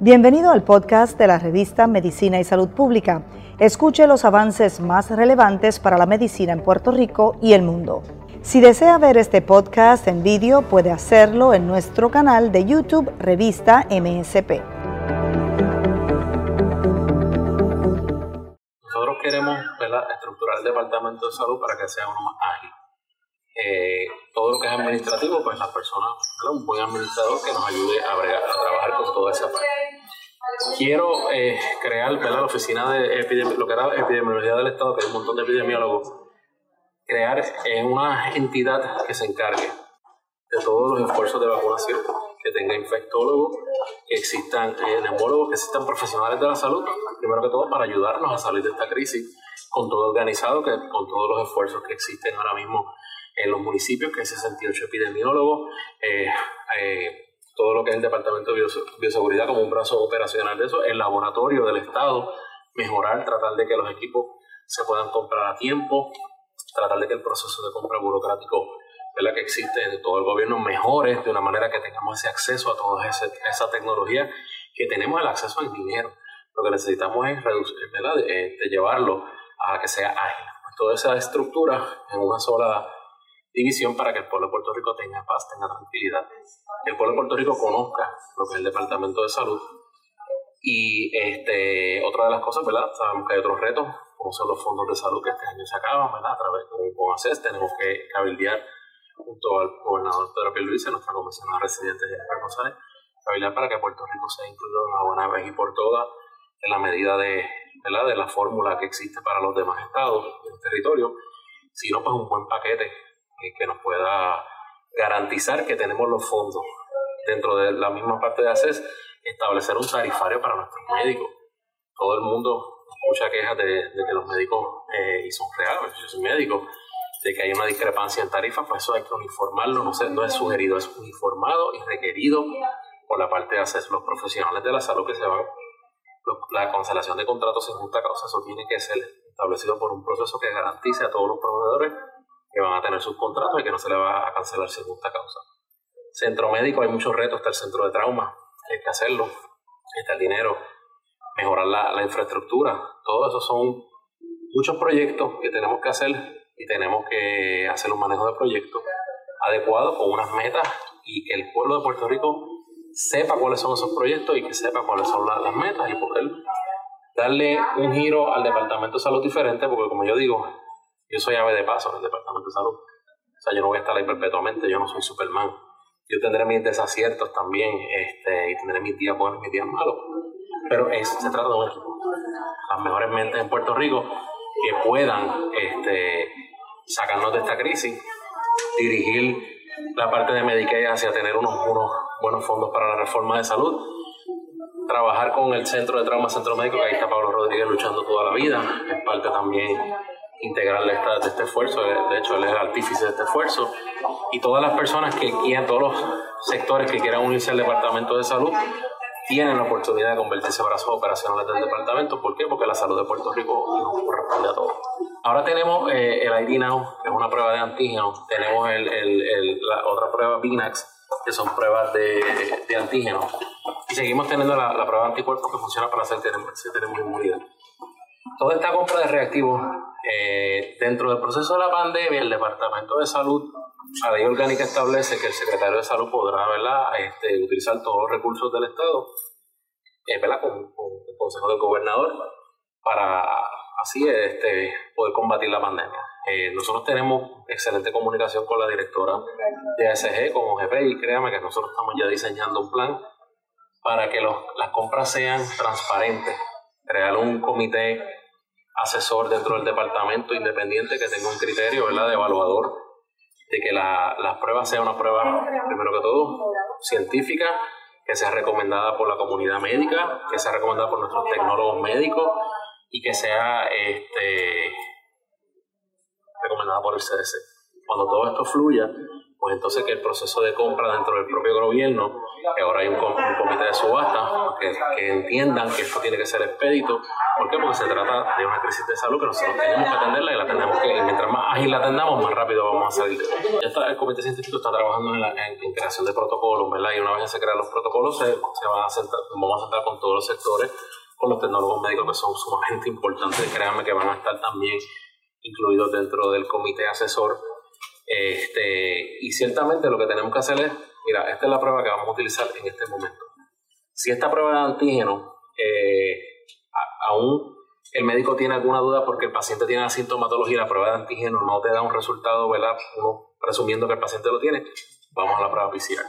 Bienvenido al podcast de la revista Medicina y Salud Pública. Escuche los avances más relevantes para la medicina en Puerto Rico y el mundo. Si desea ver este podcast en vídeo, puede hacerlo en nuestro canal de YouTube Revista MSP. Nosotros queremos estructurar el Departamento de Salud para que sea uno más. Eh, todo lo que es administrativo, pues la persona, un buen administrador que nos ayude a, a trabajar con toda esa parte. Quiero eh, crear la oficina de lo que era epidemiología del Estado, que hay un montón de epidemiólogos, crear en una entidad que se encargue de todos los esfuerzos de vacunación, que tenga infectólogos, que existan eh, neumólogos, que existan profesionales de la salud, primero que todo para ayudarnos a salir de esta crisis con todo organizado, que, con todos los esfuerzos que existen ahora mismo en los municipios, que hay 68 epidemiólogos, eh, eh todo lo que es el Departamento de Bioseguridad como un brazo operacional de eso, el laboratorio del Estado, mejorar, tratar de que los equipos se puedan comprar a tiempo, tratar de que el proceso de compra burocrático ¿verdad? que existe en todo el gobierno mejore de una manera que tengamos ese acceso a toda esa tecnología, que tenemos el acceso al dinero. Lo que necesitamos es reducir. De, de llevarlo a que sea ágil. Toda esa estructura en una sola división para que el pueblo de Puerto Rico tenga paz, tenga tranquilidad, que el pueblo de Puerto Rico conozca lo que es el Departamento de Salud. Y este, otra de las cosas, ¿verdad? Sabemos que hay otros retos, como son los fondos de salud que este año se acaban, ¿verdad? A través con, con ACES tenemos que cabildear junto al gobernador Pedro Pierluisi, nuestra comisionada residente Jennifer González, cabildear para que Puerto Rico sea incluido una buena vez y por todas en la medida de, ¿verdad? de la fórmula que existe para los demás estados del territorio, sino pues un buen paquete que nos pueda garantizar que tenemos los fondos dentro de la misma parte de ACES, establecer un tarifario para nuestros médicos. Todo el mundo escucha quejas de, que los médicos, eh, y son reales, yo soy médico, de que hay una discrepancia en tarifas, pues eso hay que uniformarlo, no, sé, no es sugerido, es uniformado y requerido por la parte de ACES. Los profesionales de la salud que se van, la cancelación de contratos sin justa causa, eso tiene que ser establecido por un proceso que garantice a todos los proveedores que van a tener sus contratos y que no se le va a cancelar sin justa causa. Centro médico, hay muchos retos, está el centro de trauma, hay que hacerlo, está el dinero, mejorar la, infraestructura, todo eso son muchos proyectos que tenemos que hacer y tenemos que hacer un manejo de proyectos adecuado con unas metas y que el pueblo de Puerto Rico sepa cuáles son esos proyectos y que sepa cuáles son las metas y poder darle un giro al Departamento de Salud diferente, porque como yo digo, yo soy ave de paso en el Departamento de Salud. O sea, yo no voy a estar ahí perpetuamente, yo no soy Superman. Yo tendré mis desaciertos también este, y tendré mis días buenos y mis días malos. Pero es, se trata de un. Las mejores mentes en Puerto Rico que puedan este, sacarnos de esta crisis, dirigir la parte de Medicaid hacia tener unos, unos buenos fondos para la reforma de salud, trabajar con el Centro de Trauma Centro Médico, que ahí está Pablo Rodríguez luchando toda la vida, es parte también integral de, este esfuerzo, de hecho él es el artífice de este esfuerzo, y todas las personas que quieran, todos los sectores que quieran unirse al Departamento de Salud, tienen la oportunidad de convertirse en brazos operacionales del departamento. ¿Por qué? Porque la salud de Puerto Rico nos corresponde a todos. Ahora tenemos eh, el ID Now, que es una prueba de antígeno. Tenemos el, el, la otra prueba BINAX, que son pruebas de, de antígeno. Y seguimos teniendo la, la prueba de anticuerpos que funciona para hacer si tenemos inmunidad. Toda esta compra de reactivos eh, dentro del proceso de la pandemia, el Departamento de Salud, la ley orgánica establece que el secretario de Salud podrá Este, utilizar todos los recursos del Estado eh, Con, el consejo del gobernador para así este, poder combatir la pandemia. Eh, nosotros tenemos excelente comunicación con la directora de ASG, con OGP, y créame que nosotros estamos ya diseñando un plan para que las compras sean transparentes, crear un comité asesor dentro del departamento independiente que tenga un criterio ¿verdad? de evaluador de que la, las pruebas sean una prueba, primero que todo, científica, que sea recomendada por la comunidad médica, que sea recomendada por nuestros tecnólogos médicos y que sea este, recomendada por el CDC. Cuando todo esto fluya, pues entonces que el proceso de compra dentro del propio gobierno, que ahora hay un, comité de subasta, que, que, entiendan que esto tiene que ser expedito. ¿Por qué? Porque se trata de una crisis de salud que nosotros tenemos que atenderla y la tenemos que, mientras más ágil la atendamos, más rápido vamos a salir. Ya está, el comité científico está trabajando en la en, creación de protocolos, ¿verdad? Y una vez se crean los protocolos, se, se van a sentar, vamos a sentar con todos los sectores, con los tecnólogos médicos que son sumamente importantes, créanme que van a estar también incluidos dentro del comité asesor este, y ciertamente lo que tenemos que hacer es, mira, esta es la prueba que vamos a utilizar en este momento. Si esta prueba de antígeno, eh, aún el médico tiene alguna duda porque el paciente tiene la sintomatología y la prueba de antígeno no te da un resultado, ¿verdad? Uno presumiendo que el paciente lo tiene, vamos a la prueba PCR.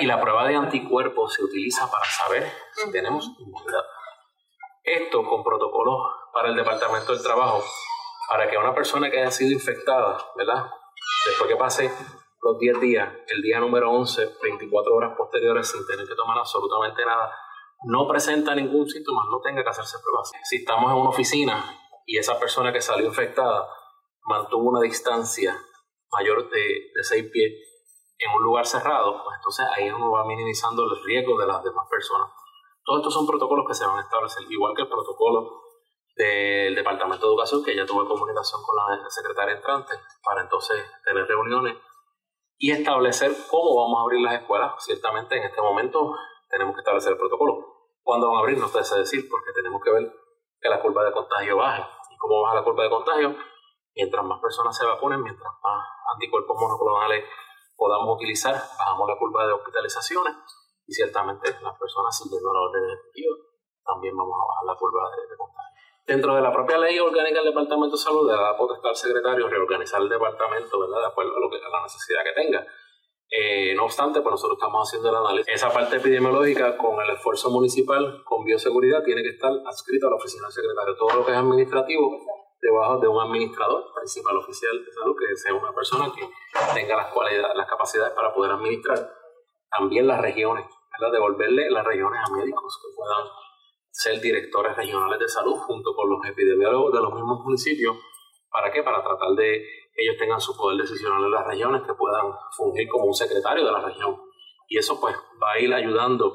Y la prueba de anticuerpos se utiliza para saber si tenemos inmunidad. Esto con protocolos para el Departamento del Trabajo, para que una persona que haya sido infectada, ¿verdad? Después que pase los 10 días, el día número 11, 24 horas posteriores sin tener que tomar absolutamente nada, no presenta ningún síntoma, no tenga que hacerse pruebas. Si estamos en una oficina y esa persona que salió infectada mantuvo una distancia mayor de, de 6 pies en un lugar cerrado, pues entonces ahí uno va minimizando el riesgo de las demás personas. Todos estos son protocolos que se van a establecer, igual que el protocolo del Departamento de Educación, que ya tuve comunicación con la secretaria entrante, para entonces tener reuniones y establecer cómo vamos a abrir las escuelas. Ciertamente en este momento tenemos que establecer el protocolo. ¿Cuándo van a abrir? No sé decir, porque tenemos que ver que la curva de contagio baje. ¿Y cómo baja la curva de contagio? Mientras más personas se vacunen, mientras más anticuerpos monoclonales podamos utilizar, bajamos la curva de hospitalizaciones y ciertamente las personas siguiendo la orden ejecutiva también vamos a bajar la curva de contagio. Dentro de la propia ley orgánica del Departamento de Salud le da potestad al secretario reorganizar el departamento, ¿verdad? De acuerdo a, lo que, a la necesidad que tenga. Eh, no obstante, pues nosotros estamos haciendo el análisis. Esa parte epidemiológica, con el esfuerzo municipal, con bioseguridad, tiene que estar adscrita a la oficina del secretario. Todo lo que es administrativo, debajo de un administrador principal oficial de salud, que sea una persona que tenga las cualidades, las capacidades para poder administrar también las regiones, ¿verdad? devolverle las regiones a médicos que puedan ser directores regionales de salud junto con los epidemiólogos de los mismos municipios. ¿Para qué? Para tratar de que ellos tengan su poder decisional en las regiones, que puedan fungir como un secretario de la región. Y eso pues va a ir ayudando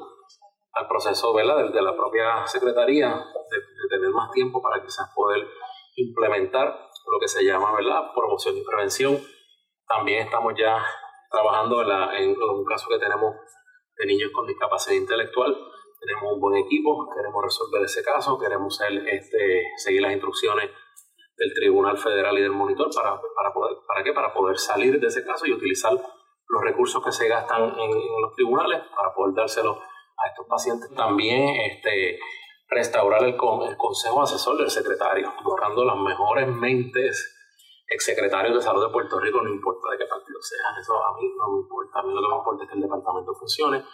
al proceso ¿verdad? De, la propia secretaría de, tener más tiempo para quizás poder implementar lo que se llama ¿verdad? promoción y prevención. También estamos ya trabajando en un caso que tenemos de niños con discapacidad intelectual, tenemos un buen equipo, queremos resolver ese caso, queremos este, seguir las instrucciones del Tribunal Federal y del Monitor para, para, poder, ¿para qué? Para poder salir de ese caso y utilizar los recursos que se gastan en, los tribunales para poder dárselos a estos pacientes. También este, restaurar el, consejo asesor del secretario, buscando las mejores mentes exsecretarios de salud de Puerto Rico, no importa de qué partido sean, eso a mí no me importa, a mí lo que me importa es que el departamento funcione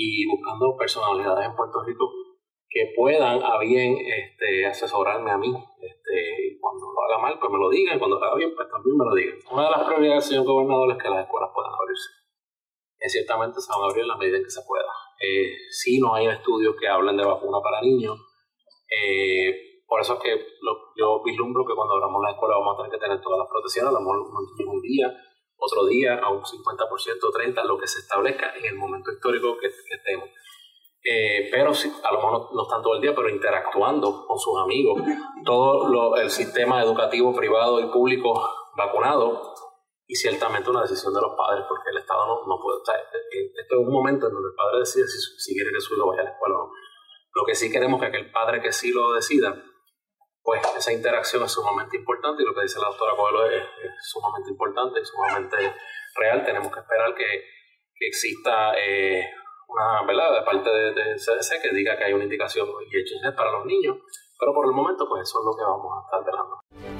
y buscando personalidades en Puerto Rico que puedan a bien este, asesorarme a mí. Este, cuando lo haga mal, pues me lo digan, cuando lo haga bien, pues también me lo digan. Una de las prioridades del señor gobernador es que las escuelas puedan abrirse. Y ciertamente se van a abrir en la medida en que se pueda. Eh, si no hay estudios que hablen de vacuna para niños. Eh, por eso es que yo vislumbro que cuando abramos la escuela vamos a tener que tener todas las protecciones, a lo mejor un día otro día a un 50%, 30%, lo que se establezca en el momento histórico que, estemos. Eh, pero a lo mejor no, están todo el día, pero interactuando con sus amigos. Todo el sistema educativo privado y público vacunado y ciertamente una decisión de los padres, porque el Estado no, no puede estar. Esto es un momento en donde el padre decide si, si quiere que su hijo vaya a la escuela o no. Lo que sí queremos es que el padre que sí lo decida pues esa interacción es sumamente importante y lo que dice la doctora Coelho es, sumamente importante, sumamente real. Tenemos que esperar que, exista eh, una verdad de parte del de CDC que diga que hay una indicación y para los niños, pero por el momento pues eso es lo que vamos a estar velando.